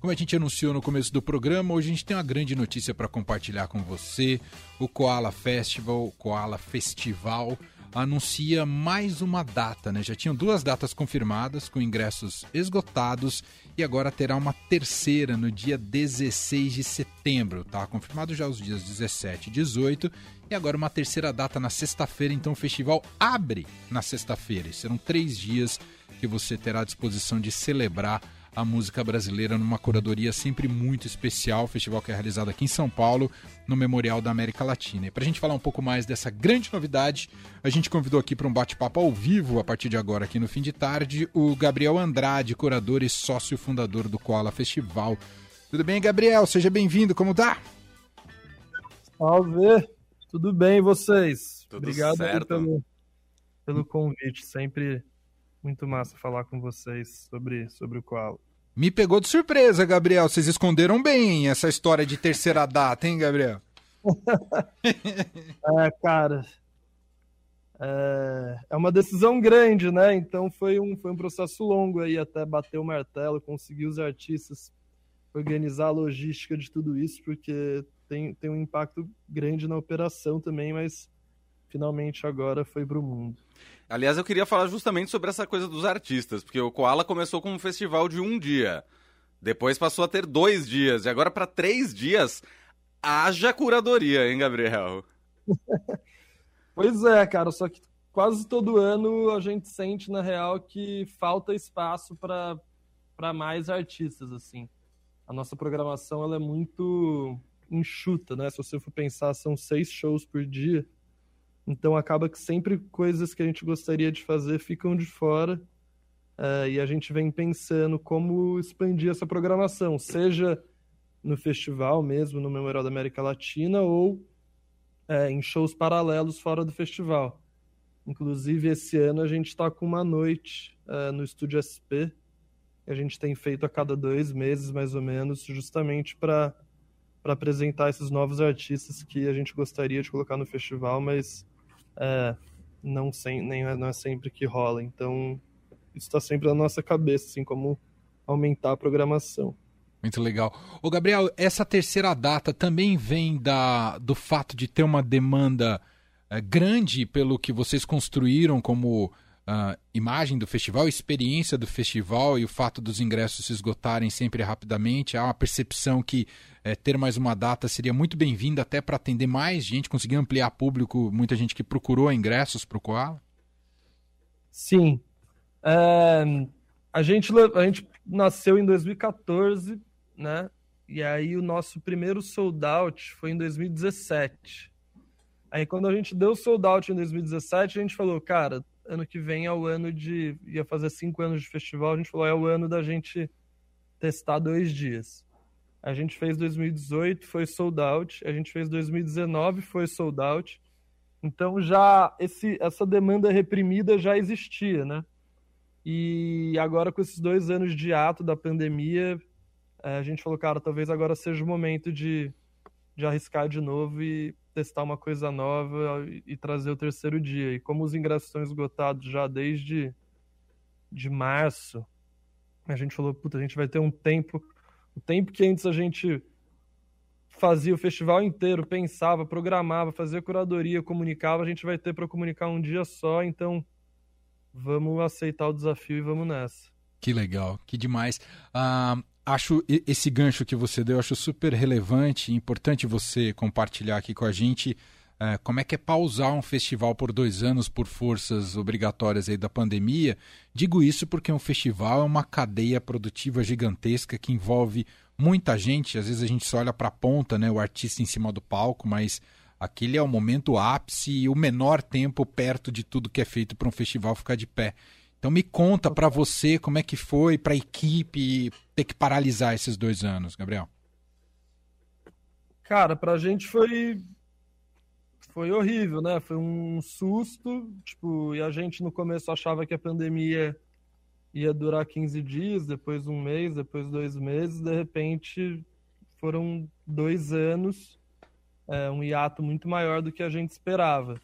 Como a gente anunciou no começo do programa, hoje a gente tem uma grande notícia para compartilhar com você. O Koala Festival, Koala Festival, anuncia mais uma data, né? Já tinham duas datas confirmadas, com ingressos esgotados, e agora terá uma terceira no dia 16 de setembro, tá? Confirmado já os dias 17 e 18, e agora uma terceira data na sexta-feira, então o festival abre na sexta-feira. Serão três dias que você terá à disposição de celebrar a música brasileira numa curadoria sempre muito especial, festival que é realizado aqui em São Paulo, no Memorial da América Latina. E para a gente falar um pouco mais dessa grande novidade, a gente convidou aqui para um bate-papo ao vivo, a partir de agora, aqui no fim de tarde, o Gabriel Andrade, curador e sócio fundador do Koala Festival. Tudo bem, Gabriel? Seja bem-vindo, como tá? Salve! Tudo bem, vocês? Tudo Obrigado certo. pelo, pelo convite. Sempre muito massa falar com vocês sobre, sobre o Koala. Me pegou de surpresa, Gabriel. Vocês esconderam bem essa história de terceira data, hein, Gabriel? É, cara, é, é uma decisão grande, né? Então foi um, foi um processo longo aí até bater o martelo, conseguir os artistas, organizar a logística de tudo isso, porque tem, tem um impacto grande na operação também, mas finalmente agora foi pro mundo. Aliás, eu queria falar justamente sobre essa coisa dos artistas, porque o Koala começou com um festival de um dia. Depois passou a ter dois dias, e agora para três dias, haja curadoria, hein, Gabriel? Pois é, cara, só que quase todo ano a gente sente, na real, que falta espaço para mais artistas, assim. A nossa programação ela é muito enxuta, né? Se você for pensar, são seis shows por dia. Então acaba que sempre coisas que a gente gostaria de fazer ficam de fora. eh, e a gente vem pensando como expandir essa programação, seja no festival mesmo, no Memorial da América Latina, ou eh, em shows paralelos fora do festival. Inclusive, esse ano a gente está com uma noite eh, no Estúdio SP, que a gente tem feito a cada dois meses, mais ou menos, justamente para apresentar esses novos artistas que a gente gostaria de colocar no festival, mas é, não, sem, nem, não é sempre que rola. Então, isso está sempre na nossa cabeça, assim, como aumentar a programação. Muito legal. Ô, Gabriel, essa terceira data também vem da, do fato de ter uma demanda eh, grande pelo que vocês construíram como ah, imagem do festival, experiência do festival e o fato dos ingressos se esgotarem sempre rapidamente. Há uma percepção que eh, ter mais uma data seria muito bem-vinda até para atender mais gente, conseguir ampliar público, muita gente que procurou ingressos para o Koala. Sim. É, a, gente, a gente nasceu em 2014, né? E aí o nosso primeiro sold out foi em 2017. Aí quando a gente deu sold out em 2017, a gente falou, cara, ano que vem é o ano de. ia fazer cinco anos de festival, a gente falou, é o ano da gente testar dois dias. A gente fez 2018, foi sold out. A gente fez 2019, foi sold out. Então já esse, essa demanda reprimida já existia, né? E agora com esses dois anos de ato da pandemia, eh, a gente falou, cara, talvez agora seja o momento de, de arriscar de novo e testar uma coisa nova e, trazer o terceiro dia. E como os ingressos estão esgotados já desde de março, a gente falou, puta, a gente vai ter um tempo, o tempo que antes a gente fazia o festival inteiro, pensava, programava, fazia curadoria, comunicava, a gente vai ter para comunicar um dia só, então vamos aceitar o desafio e vamos nessa. Que legal, que demais. Ah, acho esse gancho que você deu, acho super relevante e importante você compartilhar aqui com a gente. eh, como é que é pausar um festival por dois anos por forças obrigatórias aí da pandemia? Digo isso porque um festival é uma cadeia produtiva gigantesca que envolve muita gente. Às vezes a gente só olha para a ponta, né, o artista em cima do palco, mas aquele é o momento ápice e o menor tempo perto de tudo que é feito para um festival ficar de pé. Então me conta para você como é que foi para a equipe ter que paralisar esses dois anos, Gabriel. Cara, pra gente foi foi horrível, né? Foi um susto, tipo, e a gente no começo achava que a pandemia ia durar 15 dias, depois um mês, depois dois meses, de repente foram dois anos, é, um hiato muito maior do que a gente esperava.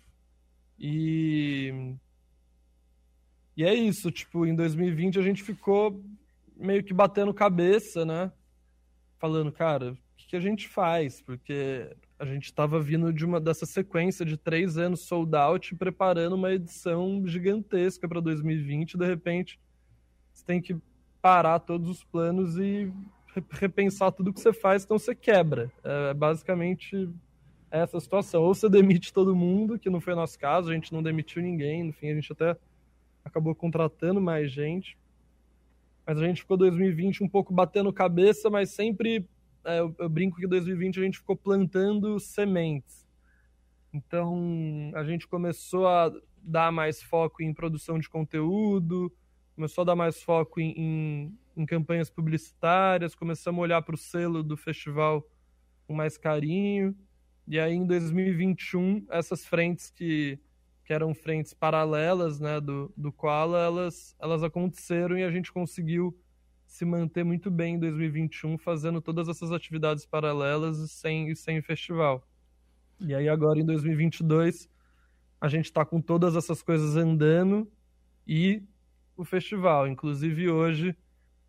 E e é isso, tipo, em 2020 a gente ficou meio que batendo cabeça, né? falando, cara, o que, a gente faz? Porque a gente estava vindo de uma dessa sequência de três anos sold out, preparando uma edição gigantesca para 2020. De repente, você tem que parar todos os planos e repensar tudo que você faz, então você quebra. É basicamente essa situação. Ou você demite todo mundo, que não foi o nosso caso, a gente não demitiu ninguém, no fim a gente até acabou contratando mais gente. Mas a gente ficou 2020 um pouco batendo cabeça, mas sempre é, eu, eu brinco que 2020 a gente ficou plantando sementes. Então a gente começou a dar mais foco em produção de conteúdo, começou a dar mais foco em, em, em campanhas publicitárias, começamos a olhar para o selo do festival com mais carinho. E aí, em 2021, essas frentes que, que eram frentes paralelas né, do, do Koala, elas, elas aconteceram e a gente conseguiu se manter muito bem em 2021, fazendo todas essas atividades paralelas e sem, e sem festival. E aí, agora, em 2022, a gente está com todas essas coisas andando e o festival. Inclusive, hoje,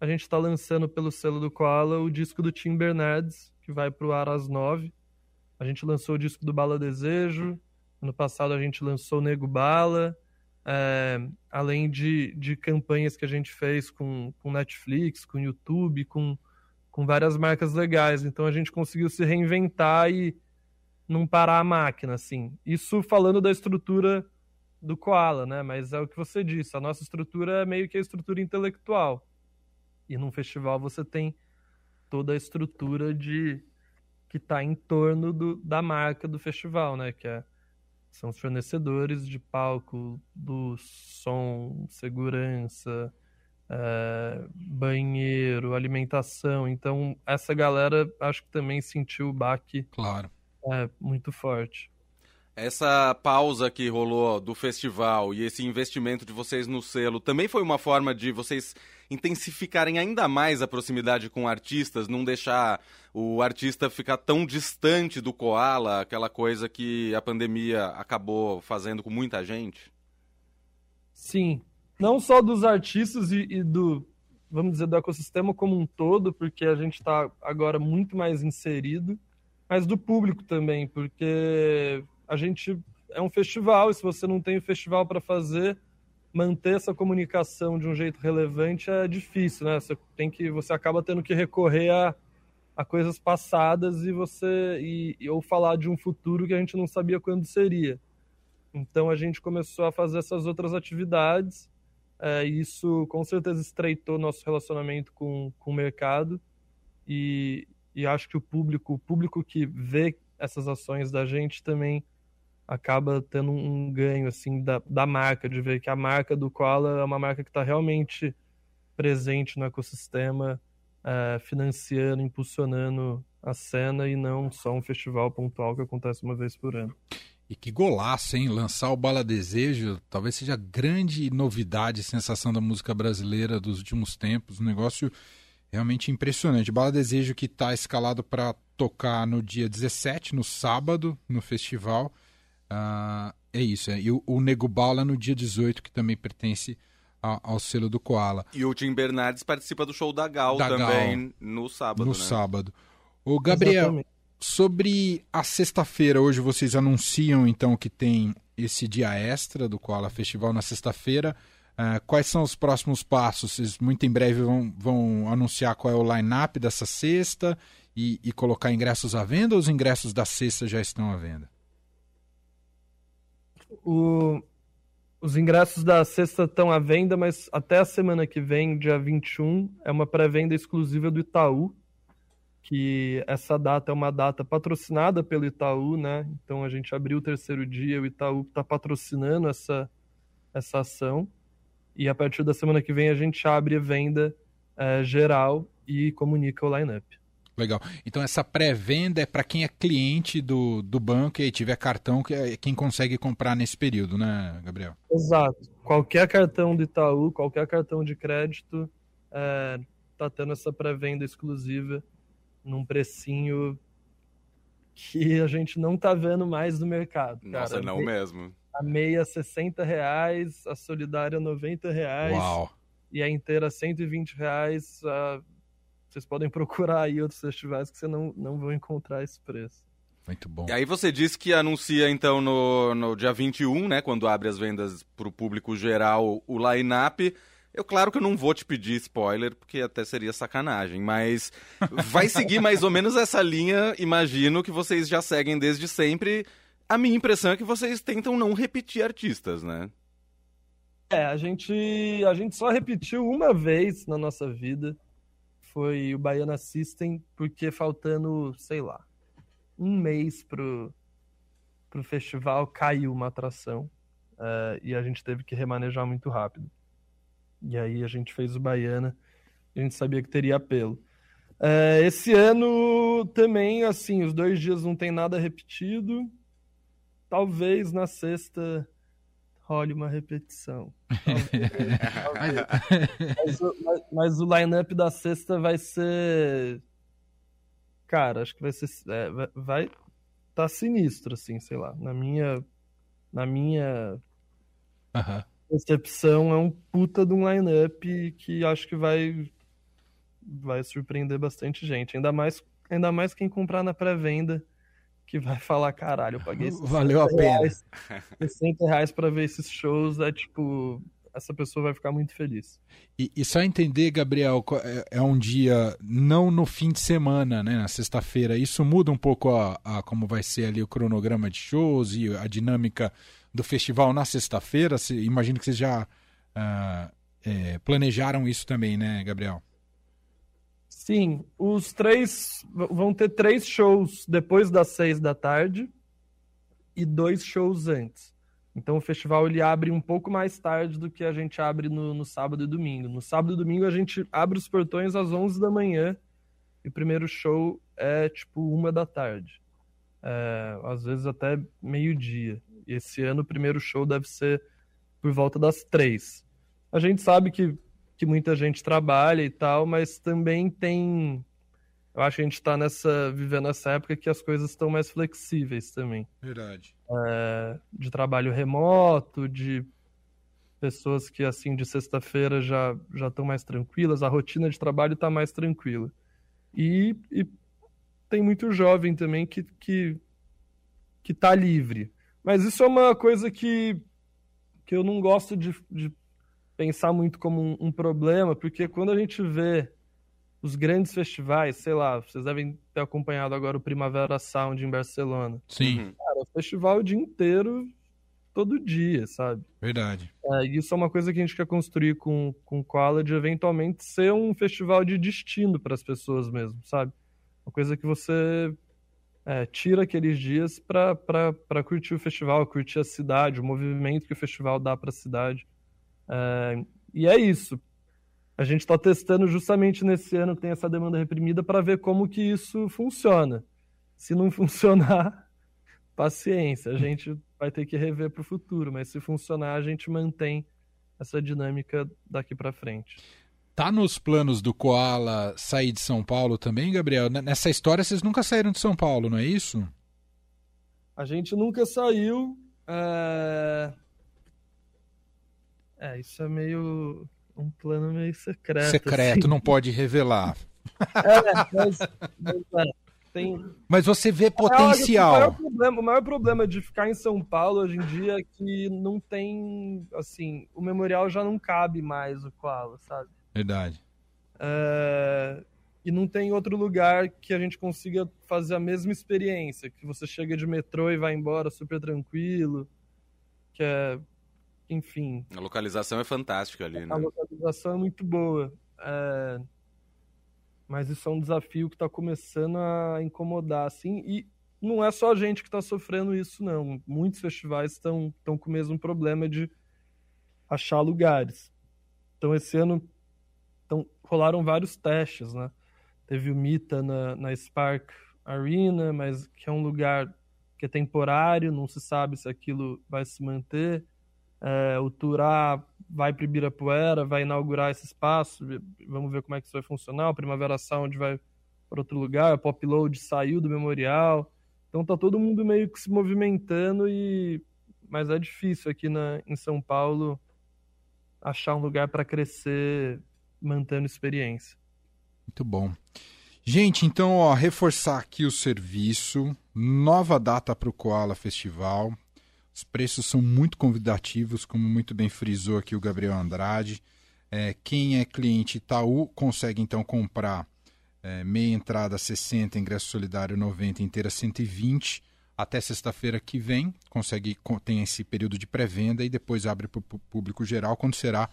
a gente está lançando pelo selo do Koala o disco do Tim Bernardes, que vai para o ar às nove. A gente lançou o disco do Bala Desejo. Ano passado a gente lançou Nego Bala. É, além de, de campanhas que a gente fez com, com Netflix, com YouTube, com, com várias marcas legais. Então a gente conseguiu se reinventar e não parar a máquina, assim. Isso falando da estrutura do Koala, né? Mas é o que você disse, a nossa estrutura é meio que a estrutura intelectual. E num festival você tem toda a estrutura de que está em torno do, da marca do festival, né? Que é, são os fornecedores de palco, do som, segurança, é, banheiro, alimentação. Então, essa galera acho que também sentiu o baque claro. é, muito forte. Essa pausa que rolou do festival e esse investimento de vocês no selo também foi uma forma de vocês intensificarem ainda mais a proximidade com artistas, não deixar o artista ficar tão distante do koala, aquela coisa que a pandemia acabou fazendo com muita gente? Sim, não só dos artistas e, e do, vamos dizer, do ecossistema como um todo, porque a gente está agora muito mais inserido, mas do público também, porque a gente é um festival, e se você não tem o um festival para fazer, manter essa comunicação de um jeito relevante é difícil, né? Você tem que, você acaba tendo que recorrer a, a coisas passadas e você e, ou falar de um futuro que a gente não sabia quando seria. Então a gente começou a fazer essas outras atividades. É, isso com certeza estreitou nosso relacionamento com, com o mercado e, e acho que o público, o público que vê essas ações da gente também acaba tendo um ganho assim da, da marca, de ver que a marca do Koala é uma marca que está realmente presente no ecossistema, é, financiando, impulsionando a cena e não só um festival pontual que acontece uma vez por ano. E que golaço, hein? Lançar o Bala Desejo talvez seja a grande novidade, sensação da música brasileira dos últimos tempos. Um negócio realmente impressionante. Bala Desejo que está escalado para tocar no dia 17, no sábado, no festival. Uh, é isso. É. E o, o Nego Bala no dia 18, que também pertence ao, ao selo do Koala. E o Tim Bernardes participa do show da Gal da também Gal, no sábado. No né? sábado. O Gabriel, Exatamente. sobre a sexta-feira, hoje vocês anunciam então que tem esse dia extra do Koala Festival na sexta-feira. Uh, quais são os próximos passos? Vocês muito em breve vão, vão anunciar qual é o line-up dessa sexta e, e colocar ingressos à venda ou os ingressos da sexta já estão à venda? O, os ingressos da sexta estão à venda, mas até a semana que vem, dia 21, é uma pré-venda exclusiva do Itaú, que essa data é uma data patrocinada pelo Itaú, né? Então a gente abriu o terceiro dia, o Itaú está patrocinando essa, essa ação. E a partir da semana que vem a gente abre venda é, geral e comunica o line-up. Legal. Então essa pré-venda é para quem é cliente do, do banco e tiver cartão, que é quem consegue comprar nesse período, né, Gabriel? Exato. Qualquer cartão do Itaú, qualquer cartão de crédito, é, tá tendo essa pré-venda exclusiva num precinho que a gente não tá vendo mais no mercado. Nossa, cara. não mesmo. A meia 60 reais, a solidária 90 reais. Uau. E a inteira 120 reais. A vocês podem procurar aí outros festivais que você não, não vão encontrar esse preço. Muito bom. E aí você disse que anuncia então no, no dia 21, né, quando abre as vendas para o público geral o line-up. Eu, claro que eu não vou te pedir spoiler, porque até seria sacanagem, mas vai seguir mais ou menos essa linha, imagino, que vocês já seguem desde sempre. A minha impressão é que vocês tentam não repetir artistas, né? É, a gente, a gente só repetiu uma vez na nossa vida. Foi o Baiana System, porque faltando, sei lá, um mês pro, pro festival caiu uma atração. Uh, e a gente teve que remanejar muito rápido. E aí a gente fez o Baiana. A gente sabia que teria apelo. Uh, esse ano também, assim, os dois dias não tem nada repetido. Talvez na sexta role uma repetição. mas, mas, mas, o line-up da sexta vai ser. Cara, acho que vai ser. É, vai tá sinistro, assim, sei lá. Na minha. Na minha. Uhum. Percepção, é um puta de um line-up que acho que vai. Vai surpreender bastante gente. Ainda mais, ainda mais quem comprar na pré-venda que vai falar, caralho, eu paguei Valeu a pena. Reais, 60 reais pra ver esses shows, é tipo, essa pessoa vai ficar muito feliz. E, e só entender, Gabriel, é, é, um dia não no fim de semana, né, na sexta-feira. Isso muda um pouco a, a, como vai ser ali o cronograma de shows e a dinâmica do festival na sexta-feira. Imagino que vocês já uh, é, planejaram isso também, né, Gabriel? Sim, os três vão ter três shows depois das seis da tarde e dois shows antes. Então o festival ele abre um pouco mais tarde do que a gente abre no, no sábado e domingo. No sábado e domingo a gente abre os portões às 11 da manhã e o primeiro show é tipo uma da tarde. É, às vezes até meio-dia. E esse ano o primeiro show deve ser por volta das três. A gente sabe que que muita gente trabalha e tal, mas também tem. Eu acho que a gente está nessa, vivendo essa época que as coisas estão mais flexíveis também. Verdade. É, de trabalho remoto, de pessoas que, assim, de sexta-feira já já estão mais tranquilas, a rotina de trabalho está mais tranquila. E, e, tem muito jovem também que, que, que tá livre. Mas isso é uma coisa que, que eu não gosto de, de pensar muito como um, um, problema, porque quando a gente vê os grandes festivais, sei lá, vocês devem ter acompanhado agora o Primavera Sound em Barcelona. Sim. Uhum. Cara, o festival o dia inteiro, todo dia, sabe? Verdade. É, isso é uma coisa que a gente quer construir com, com o College, eventualmente ser um festival de destino para as pessoas mesmo, sabe? Uma coisa que você é, tira aqueles dias para curtir o festival, curtir a cidade, o movimento que o festival dá para a cidade. É, e é isso. A gente está testando justamente nesse ano tem essa demanda reprimida para ver como que isso funciona. Se não funcionar, paciência, a gente vai ter que rever para o futuro, mas se funcionar, a gente mantém essa dinâmica daqui para frente. Tá nos planos do Koala sair de São Paulo também, Gabriel? Nessa história vocês nunca saíram de São Paulo, não é isso? A gente nunca saiu. É... É, isso é meio. um plano meio secreto. Secreto, assim. não pode revelar. É, mas. mas é, tem... mas você vê potencial. É, o, maior problema, o maior problema de ficar em São Paulo hoje em dia é que não tem. Assim, o memorial já não cabe mais o Koala, sabe? Verdade. É, e não tem outro lugar que a gente consiga fazer a mesma experiência, que você chega de metrô e vai embora super tranquilo, que é enfim. A localização é fantástica ali, né? A localização é muito boa. É... Mas isso é um desafio que está começando a incomodar, assim. E não é só a gente que está sofrendo isso, não. Muitos festivais estão com o mesmo problema de achar lugares. Então, esse ano então, rolaram vários testes, né? Teve o Mita na, na Spark Arena, mas que é um lugar que é temporário, não se sabe se aquilo vai se manter. É, o Turá vai para Ibirapuera, vai inaugurar esse espaço, vamos ver como é que isso vai funcionar. O Primavera Sound vai para outro lugar, o Pop Load saiu do memorial. Então tá todo mundo meio que se movimentando e mas é difícil aqui na, em São Paulo achar um lugar para crescer mantendo experiência. Muito bom. Gente, então, ó, reforçar aqui o serviço. Nova data para o Koala Festival. Os preços são muito convidativos, como muito bem frisou aqui o Gabriel Andrade. É, quem é cliente Itaú consegue então comprar é, meia entrada 60, ingresso solidário 90, inteira 120 até sexta-feira que vem. Consegue tem esse período de pré-venda e depois abre para o público geral quando será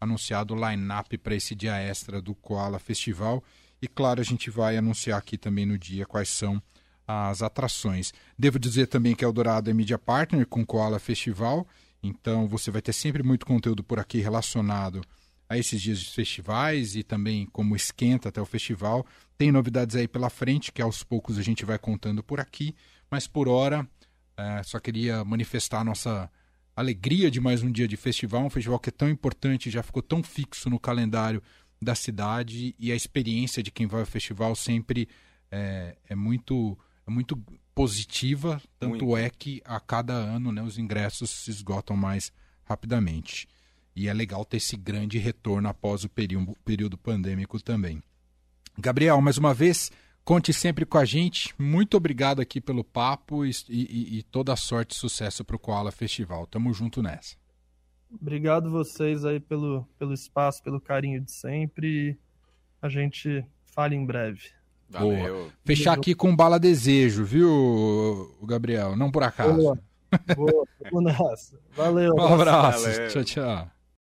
anunciado o line-up para esse dia extra do Koala Festival. E claro, a gente vai anunciar aqui também no dia quais são as atrações. Devo dizer também que Eldorado é mídia partner com Koala Festival, então você vai ter sempre muito conteúdo por aqui relacionado a esses dias de festivais e também como esquenta até o festival. Tem novidades aí pela frente que aos poucos a gente vai contando por aqui, mas por hora é, só queria manifestar a nossa alegria de mais um dia de festival, um festival que é tão importante, já ficou tão fixo no calendário da cidade e a experiência de quem vai ao festival sempre é, é muito muito positiva, tanto muito. é que a cada ano né, os ingressos se esgotam mais rapidamente. E é legal ter esse grande retorno após o período, período pandêmico também. Gabriel, mais uma vez, conte sempre com a gente. Muito obrigado aqui pelo papo e, e, e toda a sorte e sucesso para o Koala Festival. Tamo junto nessa. Obrigado vocês aí pelo, pelo espaço, pelo carinho de sempre. A gente fala em breve. Valeu. Boa. Fechar aqui com bala desejo, viu, Gabriel? Não por acaso. Boa. Boa. Valeu. Um abraço. Valeu. Tchau, tchau.